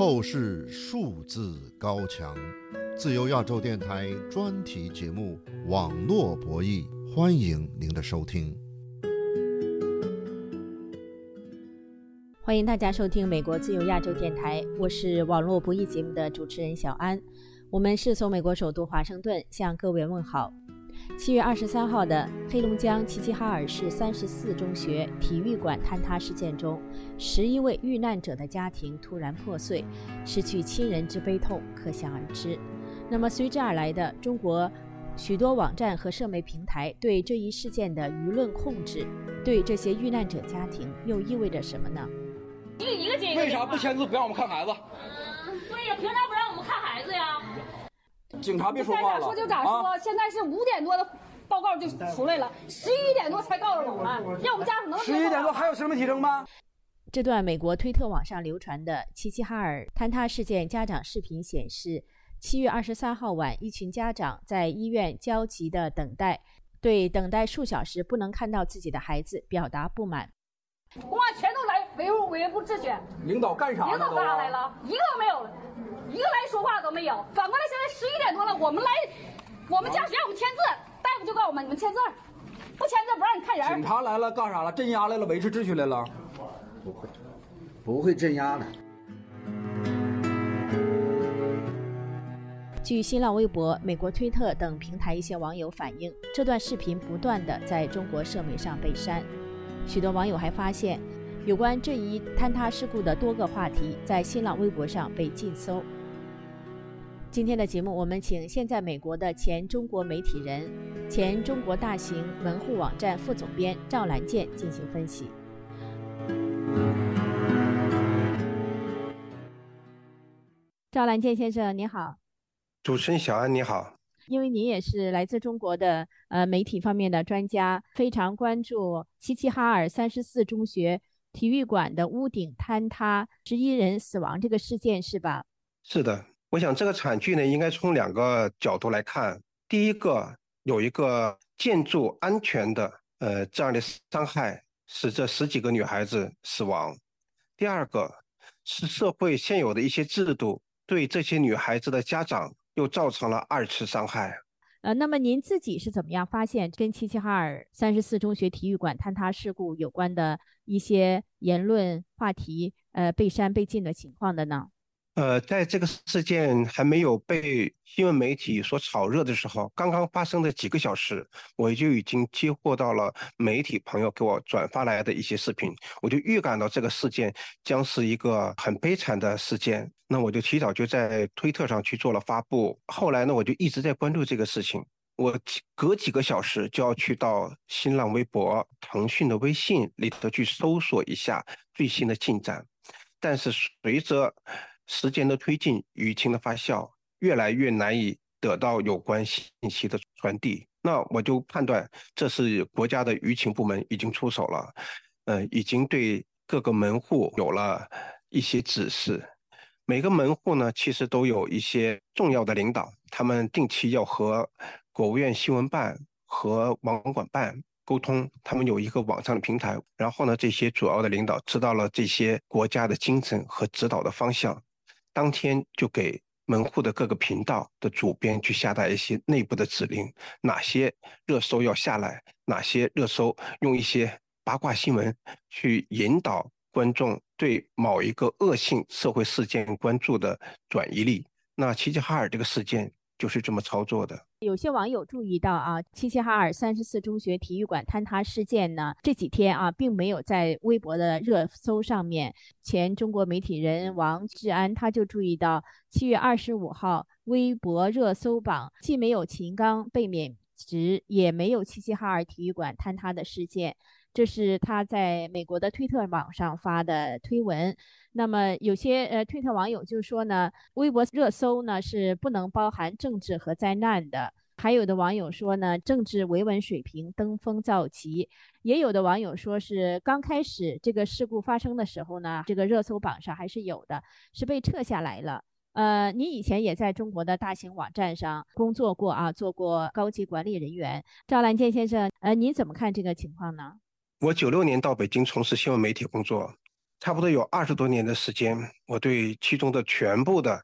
透视数字高墙，自由亚洲电台专题节目《网络博弈》，欢迎您的收听。欢迎大家收听美国自由亚洲电台，我是网络博弈节目的主持人小安。我们是从美国首都华盛顿向各位问好。七月二十三号的黑龙江齐齐哈尔市三十四中学体育馆坍塌事件中，十一位遇难者的家庭突然破碎，失去亲人之悲痛可想而知。那么随之而来的中国许多网站和社媒平台对这一事件的舆论控制，对这些遇难者家庭又意味着什么呢？一个一个接一个。为啥不签字不让我们看孩子？对呀，凭啥不让我们看孩子呀？警察别说话了该咋说就咋说。现在是五点多的报告就出来了，十一点多才告诉我们，让我们家属能十一点多还有生命体征吗？这段美国推特网上流传的齐齐哈尔坍塌事件家长视频显示，七月二十三号晚，一群家长在医院焦急的等待，对等待数小时不能看到自己的孩子表达不满。公安全都来维护维护秩序，领导干啥呢？领导干啥来了？一个都没有了，一个来说话都没有。反过来，现在十一点多了，我们来，我们家属让我们签字，大夫就告诉我们，你们签字，不签字不让你看人。警察来了干啥了？镇压来了，维持秩序来了。不会，不会镇压的。据新浪微博、美国推特等平台一些网友反映，这段视频不断的在中国社媒上被删。许多网友还发现，有关这一坍塌事故的多个话题在新浪微博上被禁搜。今天的节目，我们请现在美国的前中国媒体人、前中国大型门户网站副总编赵兰健进行分析。赵兰健先生，你好。主持人小安，你好。因为您也是来自中国的呃媒体方面的专家，非常关注齐齐哈尔三十四中学体育馆的屋顶坍塌，十一人死亡这个事件是吧？是的，我想这个惨剧呢，应该从两个角度来看。第一个，有一个建筑安全的呃这样的伤害，使这十几个女孩子死亡；第二个，是社会现有的一些制度对这些女孩子的家长。又造成了二次伤害。呃，那么您自己是怎么样发现跟齐齐哈尔三十四中学体育馆坍塌事故有关的一些言论话题，呃，被删被禁的情况的呢？呃，在这个事件还没有被新闻媒体所炒热的时候，刚刚发生的几个小时，我就已经接获到了媒体朋友给我转发来的一些视频，我就预感到这个事件将是一个很悲惨的事件，那我就提早就在推特上去做了发布。后来呢，我就一直在关注这个事情，我隔几个小时就要去到新浪微博、腾讯的微信里头去搜索一下最新的进展，但是随着时间的推进，舆情的发酵，越来越难以得到有关信息的传递。那我就判断，这是国家的舆情部门已经出手了，呃，已经对各个门户有了一些指示。每个门户呢，其实都有一些重要的领导，他们定期要和国务院新闻办和网管办沟通，他们有一个网上的平台。然后呢，这些主要的领导知道了这些国家的精神和指导的方向。当天就给门户的各个频道的主编去下达一些内部的指令，哪些热搜要下来，哪些热搜用一些八卦新闻去引导观众对某一个恶性社会事件关注的转移力。那齐齐哈尔这个事件。就是这么操作的。有些网友注意到啊，齐齐哈尔三十四中学体育馆坍塌事件呢，这几天啊，并没有在微博的热搜上面。前中国媒体人王志安他就注意到，七月二十五号微博热搜榜既没有秦刚被免职，也没有齐齐哈尔体育馆坍塌的事件。这是他在美国的推特网上发的推文。那么有些呃推特网友就说呢，微博热搜呢是不能包含政治和灾难的。还有的网友说呢，政治维稳水平登峰造极。也有的网友说是刚开始这个事故发生的时候呢，这个热搜榜上还是有的，是被撤下来了。呃，你以前也在中国的大型网站上工作过啊，做过高级管理人员。赵兰健先生，呃，您怎么看这个情况呢？我九六年到北京从事新闻媒体工作，差不多有二十多年的时间，我对其中的全部的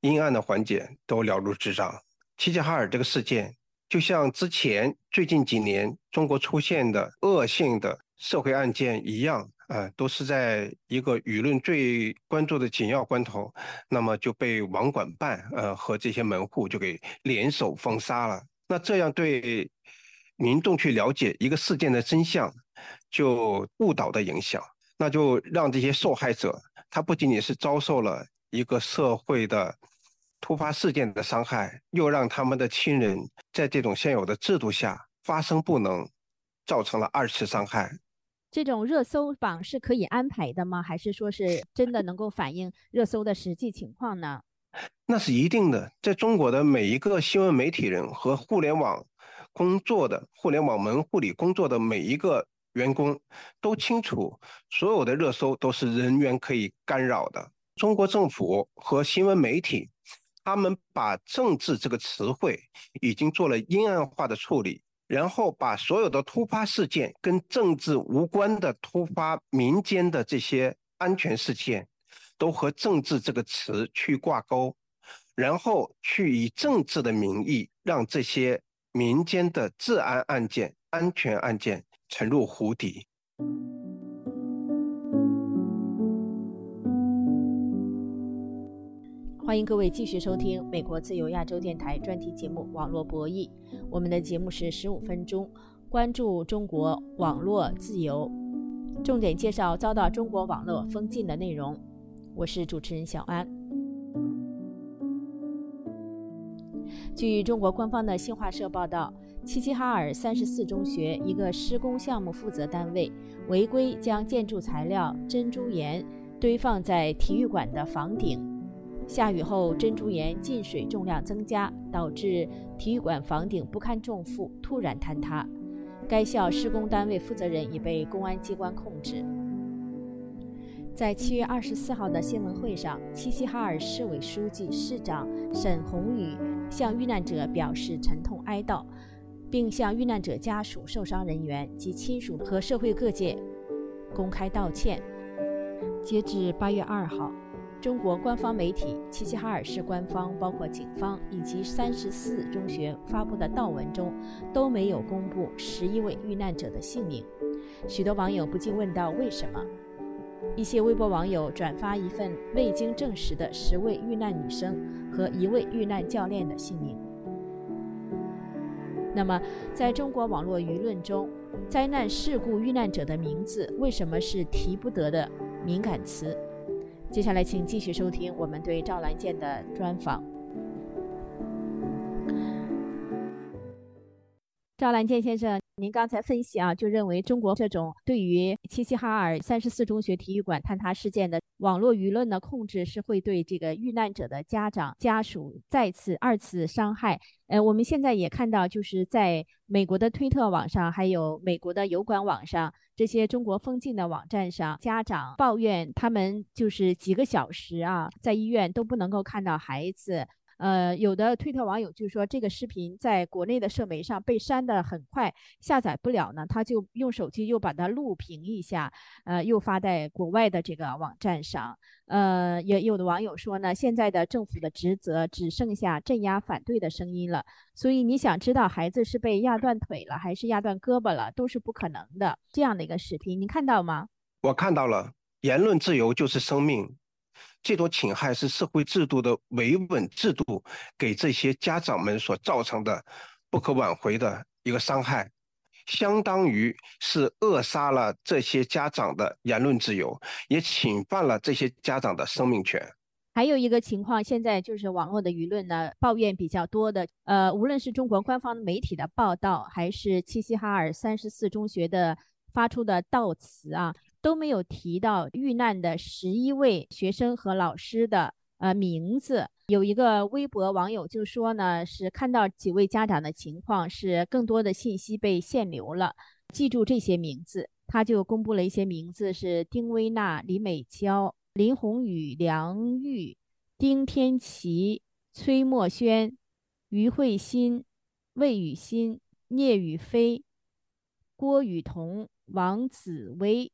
阴暗的环节都了如指掌。齐齐哈尔这个事件，就像之前最近几年中国出现的恶性的社会案件一样，啊，都是在一个舆论最关注的紧要关头，那么就被网管办，呃，和这些门户就给联手封杀了。那这样对民众去了解一个事件的真相，就误导的影响。那就让这些受害者，他不仅仅是遭受了一个社会的突发事件的伤害，又让他们的亲人在这种现有的制度下发声不能，造成了二次伤害。这种热搜榜是可以安排的吗？还是说是真的能够反映热搜的实际情况呢？那是一定的。在中国的每一个新闻媒体人和互联网工作的互联网门户里工作的每一个。员工都清楚，所有的热搜都是人员可以干扰的。中国政府和新闻媒体，他们把政治这个词汇已经做了阴暗化的处理，然后把所有的突发事件跟政治无关的突发民间的这些安全事件，都和政治这个词去挂钩，然后去以政治的名义让这些民间的治安案件、安全案件。沉入湖底。欢迎各位继续收听美国自由亚洲电台专题节目《网络博弈》。我们的节目是十五分钟，关注中国网络自由，重点介绍遭到中国网络封禁的内容。我是主持人小安。据中国官方的新华社报道。齐齐哈尔三十四中学一个施工项目负责单位违规将建筑材料珍珠岩堆放在体育馆的房顶，下雨后珍珠岩进水重量增加，导致体育馆房顶不堪重负突然坍塌。该校施工单位负责人已被公安机关控制。在七月二十四号的新闻会上，齐齐哈尔市委书记、市长沈宏宇向遇难者表示沉痛哀悼。并向遇难者家属、受伤人员及亲属和社会各界公开道歉。截至八月二号，中国官方媒体齐齐哈尔市官方、包括警方以及三十四中学发布的悼文中都没有公布十一位遇难者的姓名。许多网友不禁问道：为什么？一些微博网友转发一份未经证实的十位遇难女生和一位遇难教练的姓名。那么，在中国网络舆论中，灾难事故遇难者的名字为什么是提不得的敏感词？接下来，请继续收听我们对赵兰健的专访。赵兰健先生，您刚才分析啊，就认为中国这种对于齐齐哈尔三十四中学体育馆坍塌事件的网络舆论的控制，是会对这个遇难者的家长家属再次二次伤害。呃，我们现在也看到，就是在美国的推特网上，还有美国的油管网上，这些中国封禁的网站上，家长抱怨他们就是几个小时啊，在医院都不能够看到孩子。呃，有的推特网友就说，这个视频在国内的社媒上被删的很快，下载不了呢，他就用手机又把它录屏一下，呃，又发在国外的这个网站上。呃，也有的网友说呢，现在的政府的职责只剩下镇压反对的声音了，所以你想知道孩子是被压断腿了还是压断胳膊了，都是不可能的。这样的一个视频，您看到吗？我看到了，言论自由就是生命。这种侵害是社会制度的维稳制度给这些家长们所造成的不可挽回的一个伤害，相当于是扼杀了这些家长的言论自由，也侵犯了这些家长的生命权。还有一个情况，现在就是网络的舆论呢，抱怨比较多的，呃，无论是中国官方媒体的报道，还是齐齐哈尔三十四中学的发出的悼词啊。都没有提到遇难的十一位学生和老师的呃名字。有一个微博网友就说呢，是看到几位家长的情况，是更多的信息被限流了，记住这些名字。他就公布了一些名字，是丁薇娜、李美娇、林宏宇、梁玉、丁天琪、崔墨轩、于慧欣、魏雨欣、聂雨飞、郭雨桐、王子薇。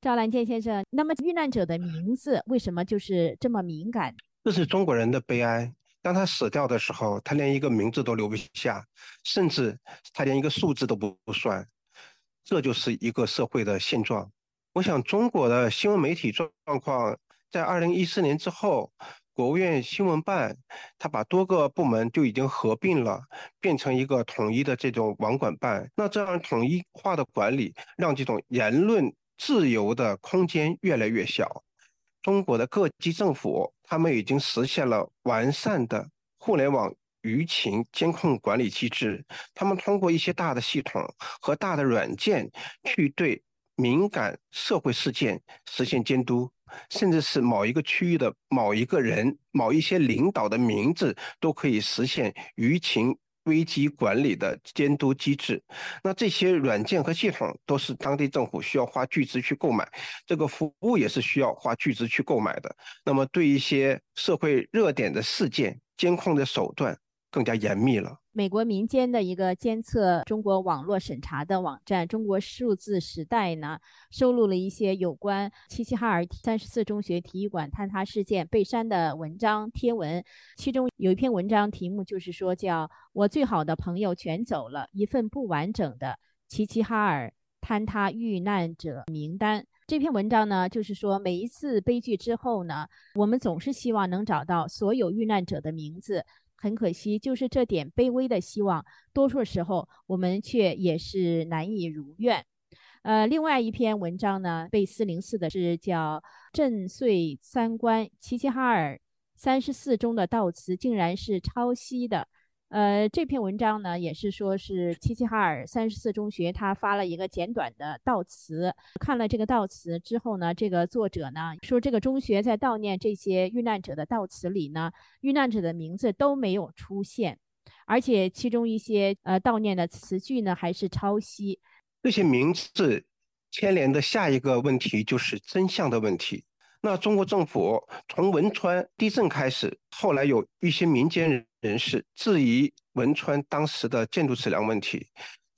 赵兰健先生，那么遇难者的名字为什么就是这么敏感？这是中国人的悲哀。当他死掉的时候，他连一个名字都留不下，甚至他连一个数字都不算。这就是一个社会的现状。我想，中国的新闻媒体状况在二零一四年之后，国务院新闻办他把多个部门就已经合并了，变成一个统一的这种网管办。那这样统一化的管理，让这种言论。自由的空间越来越小。中国的各级政府，他们已经实现了完善的互联网舆情监控管理机制。他们通过一些大的系统和大的软件，去对敏感社会事件实现监督，甚至是某一个区域的某一个人、某一些领导的名字，都可以实现舆情。危机管理的监督机制，那这些软件和系统都是当地政府需要花巨资去购买，这个服务也是需要花巨资去购买的。那么，对一些社会热点的事件，监控的手段更加严密了。美国民间的一个监测中国网络审查的网站“中国数字时代”呢，收录了一些有关齐齐哈尔三十四中学体育馆坍塌事件被删的文章贴文。其中有一篇文章题目就是说，叫“我最好的朋友全走了”，一份不完整的齐齐哈尔坍塌遇难者名单。这篇文章呢，就是说每一次悲剧之后呢，我们总是希望能找到所有遇难者的名字。很可惜，就是这点卑微的希望，多数时候我们却也是难以如愿。呃，另外一篇文章呢，被四零四的是叫“震碎三观”，齐齐哈尔三十四中的悼词竟然是抄袭的。呃，这篇文章呢，也是说是齐齐哈尔三十四中学他发了一个简短的悼词。看了这个悼词之后呢，这个作者呢说，这个中学在悼念这些遇难者的悼词里呢，遇难者的名字都没有出现，而且其中一些呃悼念的词句呢还是抄袭。这些名字牵连的下一个问题就是真相的问题。那中国政府从汶川地震开始，后来有一些民间人士质疑汶川当时的建筑质量问题，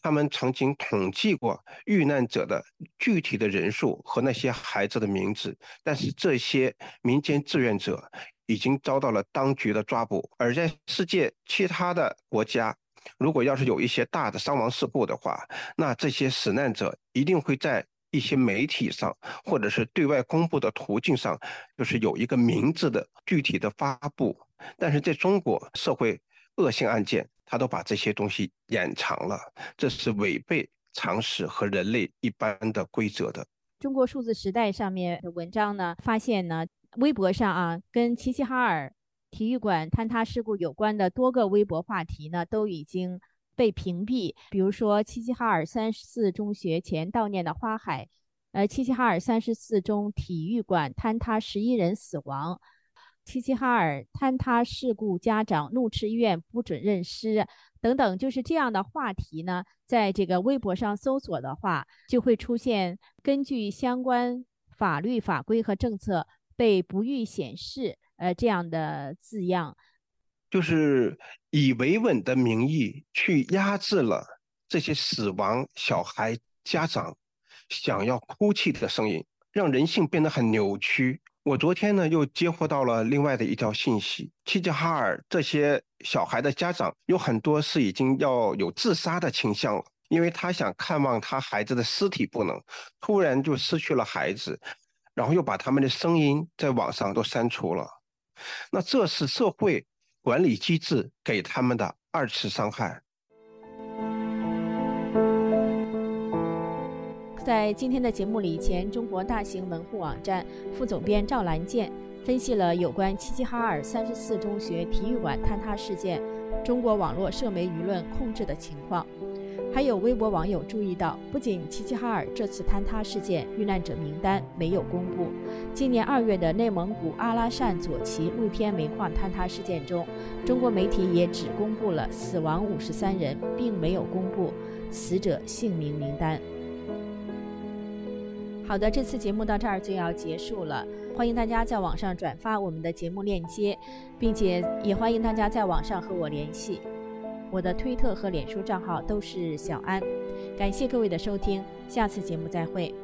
他们曾经统计过遇难者的具体的人数和那些孩子的名字，但是这些民间志愿者已经遭到了当局的抓捕。而在世界其他的国家，如果要是有一些大的伤亡事故的话，那这些死难者一定会在。一些媒体上，或者是对外公布的途径上，就是有一个名字的具体的发布。但是在中国社会恶性案件，他都把这些东西掩藏了，这是违背常识和人类一般的规则的。中国数字时代上面的文章呢，发现呢，微博上啊，跟齐齐哈尔体育馆坍塌事故有关的多个微博话题呢，都已经。被屏蔽，比如说齐齐哈尔三十四中学前悼念的花海，呃，齐齐哈尔三十四中体育馆坍塌十一人死亡，齐齐哈尔坍塌事故家长怒斥医院不准认尸等等，就是这样的话题呢，在这个微博上搜索的话，就会出现根据相关法律法规和政策被不予显示呃这样的字样。就是以维稳的名义去压制了这些死亡小孩家长想要哭泣的声音，让人性变得很扭曲。我昨天呢又接获到了另外的一条信息：齐齐哈尔这些小孩的家长有很多是已经要有自杀的倾向了，因为他想看望他孩子的尸体不能，突然就失去了孩子，然后又把他们的声音在网上都删除了。那这是社会。管理机制给他们的二次伤害。在今天的节目里，前中国大型门户网站副总编赵兰健分析了有关齐齐哈尔三十四中学体育馆坍塌事件，中国网络社媒舆论控制的情况。还有微博网友注意到，不仅齐齐哈尔这次坍塌事件遇难者名单没有公布，今年二月的内蒙古阿拉善左旗露天煤矿坍塌事件中，中国媒体也只公布了死亡五十三人，并没有公布死者姓名名单。好的，这次节目到这儿就要结束了，欢迎大家在网上转发我们的节目链接，并且也欢迎大家在网上和我联系。我的推特和脸书账号都是小安，感谢各位的收听，下次节目再会。